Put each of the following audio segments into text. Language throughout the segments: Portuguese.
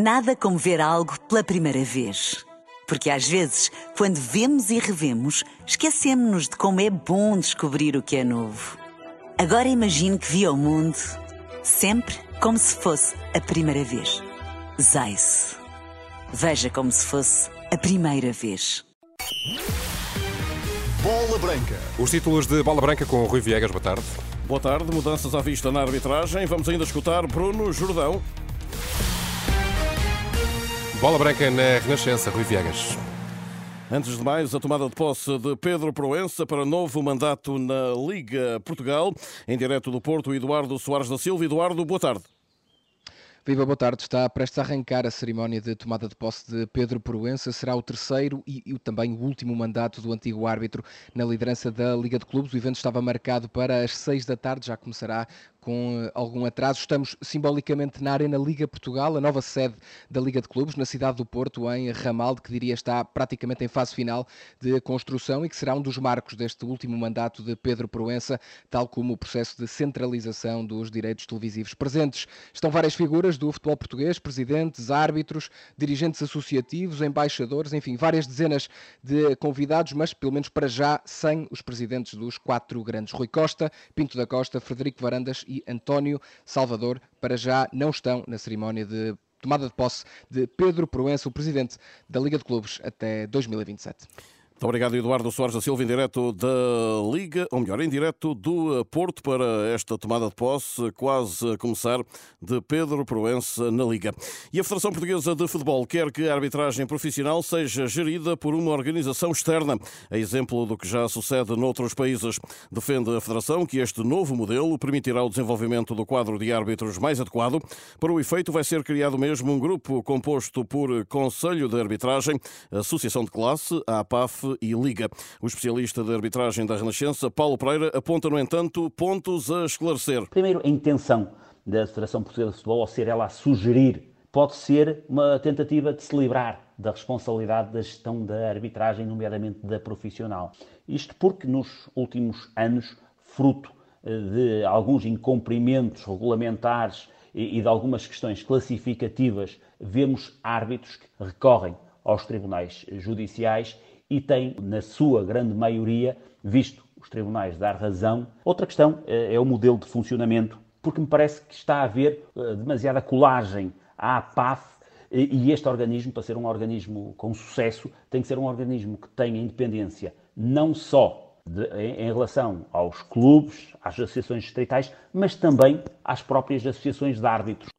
Nada como ver algo pela primeira vez. Porque às vezes, quando vemos e revemos, esquecemos-nos de como é bom descobrir o que é novo. Agora imagine que viu o mundo sempre como se fosse a primeira vez. Zais. Veja como se fosse a primeira vez. Bola Branca. Os títulos de Bola Branca com o Rui Viegas, boa tarde. Boa tarde, mudanças à vista na arbitragem. Vamos ainda escutar Bruno Jordão. Bola Branca na Renascença, Rui Viegas. Antes de mais, a tomada de posse de Pedro Proença para novo mandato na Liga Portugal. Em direto do Porto, Eduardo Soares da Silva. Eduardo, boa tarde. Viva, boa tarde. Está prestes a arrancar a cerimónia de tomada de posse de Pedro Proença. Será o terceiro e, e, também o último mandato do antigo árbitro na liderança da Liga de Clubes. O evento estava marcado para as seis da tarde, já começará com eh, algum atraso. Estamos simbolicamente na Arena Liga Portugal, a nova sede da Liga de Clubes, na cidade do Porto, em Ramalde, que diria está praticamente em fase final de construção e que será um dos marcos deste último mandato de Pedro Proença, tal como o processo de centralização dos direitos televisivos. Presentes estão várias figuras do futebol português, presidentes, árbitros, dirigentes associativos, embaixadores, enfim, várias dezenas de convidados, mas pelo menos para já sem os presidentes dos quatro grandes. Rui Costa, Pinto da Costa, Frederico Varandas e António Salvador, para já não estão na cerimónia de tomada de posse de Pedro Proença, o presidente da Liga de Clubes, até 2027. Muito obrigado, Eduardo Soares da Silva, em direto da Liga, ou melhor, em direto do Porto para esta tomada de posse, quase a começar, de Pedro Proença na Liga. E a Federação Portuguesa de Futebol quer que a arbitragem profissional seja gerida por uma organização externa, a exemplo do que já sucede noutros países. Defende a Federação que este novo modelo permitirá o desenvolvimento do quadro de árbitros mais adequado. Para o efeito, vai ser criado mesmo um grupo composto por Conselho de Arbitragem, Associação de Classe, a APAF e Liga. O especialista de arbitragem da Renascença, Paulo Pereira, aponta, no entanto, pontos a esclarecer. Primeiro, a intenção da Federação Portuguesa de Futebol, ao ser ela a sugerir, pode ser uma tentativa de se livrar da responsabilidade da gestão da arbitragem, nomeadamente da profissional. Isto porque nos últimos anos, fruto eh, de alguns incumprimentos regulamentares e de algumas questões classificativas, vemos árbitros que recorrem aos tribunais judiciais e tem, na sua grande maioria, visto os tribunais dar razão. Outra questão eh, é o modelo de funcionamento, porque me parece que está a haver eh, demasiada colagem à PAF e este organismo, para ser um organismo com sucesso, tem que ser um organismo que tenha independência não só de, em, em, relação aos clubes, às associações distritais, mas também às próprias associações de árbitros.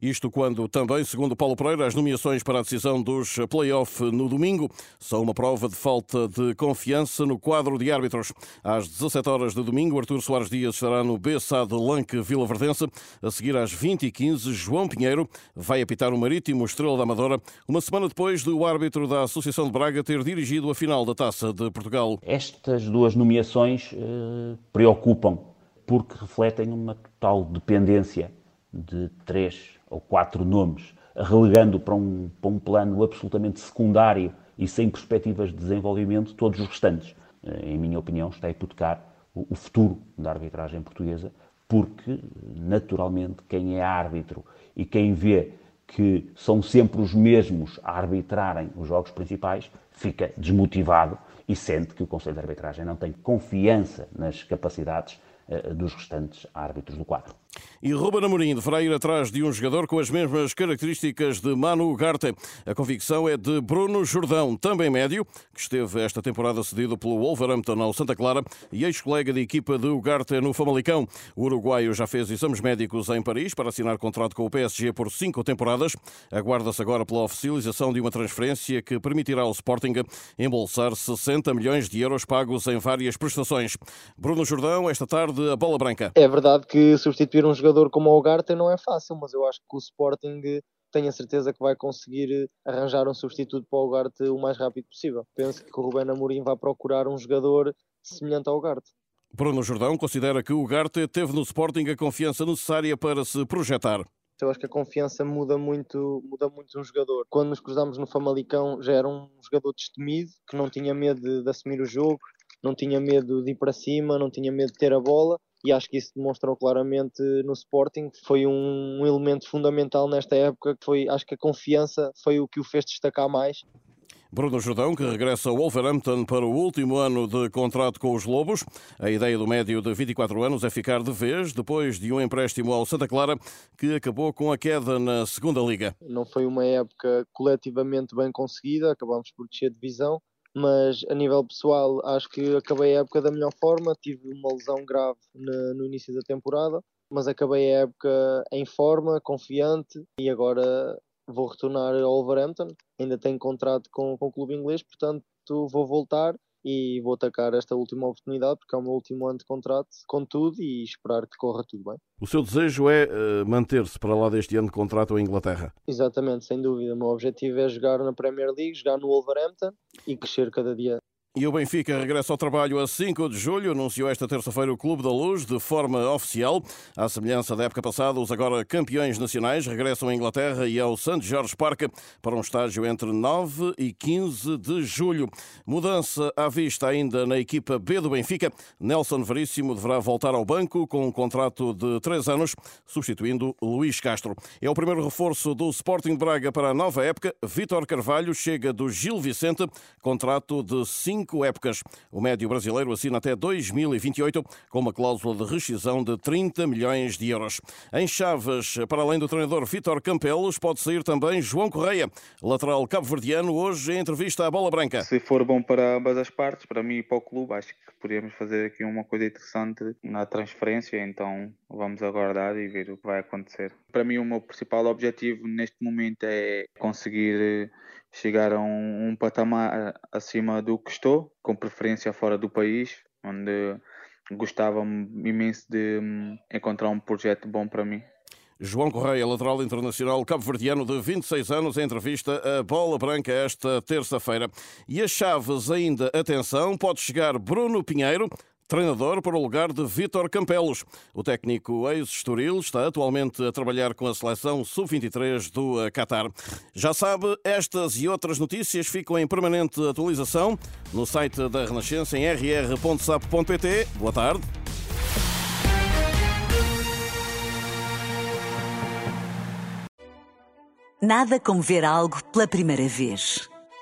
Isto quando também, segundo Paulo Pereira, as nomeações para a decisão dos play-off no domingo são uma prova de falta de confiança no quadro de árbitros. Às 17 horas de domingo, Artur Soares Dias estará no BSA de Lanque Vila Verdense. A seguir, às 20h15, João Pinheiro vai apitar o Marítimo Estrela da Amadora, uma semana depois do árbitro da Associação de Braga ter dirigido a final da Taça de Portugal. Estas duas nomeações eh, preocupam porque refletem uma total dependência de três ou quatro nomes, relegando para um, para um plano absolutamente secundário e sem perspectivas de desenvolvimento todos os restantes. Eh, em minha opinião, está a hipotecar o, futuro da arbitragem portuguesa, porque, naturalmente, quem é árbitro e quem vê que são sempre os mesmos a arbitrarem os jogos principais, fica desmotivado e sente que o Conselho de Arbitragem não tem confiança nas capacidades uh, dos restantes árbitros do quadro. E Ruben Amorim de Freire atrás de um jogador com as mesmas características de Manu Ugarte. A convicção é de Bruno Jordão, também médio, que esteve esta temporada cedido pelo Wolverhampton ao Santa Clara e ex-colega de equipa de Ugarte no Famalicão. O uruguaio já fez exames médicos em Paris para assinar contrato com o PSG por cinco temporadas. Aguarda-se agora pela oficialização de uma transferência que permitirá ao Sporting embolsar 60 milhões de euros pagos em várias prestações. Bruno Jordão, esta tarde, a bola branca. É verdade que substituir um jogador como o Ugarte não é fácil, mas eu acho que o Sporting tenho a certeza que vai conseguir arranjar um substituto para o Ugarte o mais rápido possível. Penso que o Rubén Amorim vai procurar um jogador semelhante ao Ugarte. Bruno Jordão considera que o Ugarte teve no Sporting a confiança necessária para se projetar. Eu acho que a confiança muda muito, muda muito um jogador. Quando nos cruzamos no Famalicão, já era um jogador destemido, que não tinha medo de, de assumir o jogo, não tinha medo de ir para cima, não tinha medo de ter a bola e acho que isso demonstrou claramente no Sporting. Foi um, elemento fundamental nesta época, que foi, acho que a confiança foi o que o fez destacar mais Bruno Jordão, que regressa ao Wolverhampton para o último ano de contrato com os Lobos. A ideia do médio de 24 anos é ficar de vez, depois de um empréstimo ao Santa Clara, que acabou com a queda na segunda Liga. Não foi uma época coletivamente bem conseguida, acabámos por descer de divisão, mas a nível pessoal acho que acabei a época da melhor forma. Tive uma lesão grave no início da temporada, mas acabei a época em forma, confiante e agora vou retornar ao Wolverhampton, ainda tenho contrato com, com o clube inglês, portanto vou voltar e vou atacar esta última oportunidade porque é o meu último ano de contrato com tudo e esperar que corra tudo bem. O seu desejo é uh, manter-se para lá deste ano de contrato em Inglaterra? Exatamente, sem dúvida. O meu objetivo é jogar na Premier League, jogar no Wolverhampton e crescer cada dia e o Benfica regressa ao trabalho a 5 de julho, anunciou esta terça-feira o Clube da Luz de forma oficial. À semelhança da época passada, os agora campeões nacionais regressam à Inglaterra e ao St. George Park para um estágio entre 9 e 15 de julho. Mudança à vista ainda na equipa B do Benfica. Nelson Veríssimo deverá voltar ao banco com um contrato de 3 anos, substituindo Luís Castro. É o primeiro reforço do Sporting Braga para a nova época. Vítor Carvalho chega do Gil Vicente, contrato de 5 cinco épocas. O médio brasileiro assina até 2028 com uma cláusula de rescisão de 30 milhões de euros. Em Chaves, para além do treinador Vítor Campelos, pode sair também João Correia, lateral cabo-verdiano, hoje em entrevista à Bola Branca. Se for bom para ambas as partes, para mim e para o clube, acho que podemos fazer aqui uma coisa interessante na transferência, então vamos aguardar e ver o que vai acontecer. Para mim, o meu principal objetivo neste momento é conseguir chegar a um, um patamar acima do que estou, com preferência fora do país, onde gostava imenso de hum, encontrar um projeto bom para mim. João Correia, lateral internacional cabo-verdiano de 26 anos, em entrevista a Bola Branca esta terça-feira. E as chaves ainda, atenção, pode chegar Bruno Pinheiro, treinador para o lugar de Vítor Campelos. O técnico ex-Estoril está atualmente a trabalhar com a seleção sub-23 do Qatar. Já sabe, estas e outras notícias ficam em permanente atualização no site da Renascença em rr.sap.pt. Boa tarde. Nada como ver algo pela primeira vez.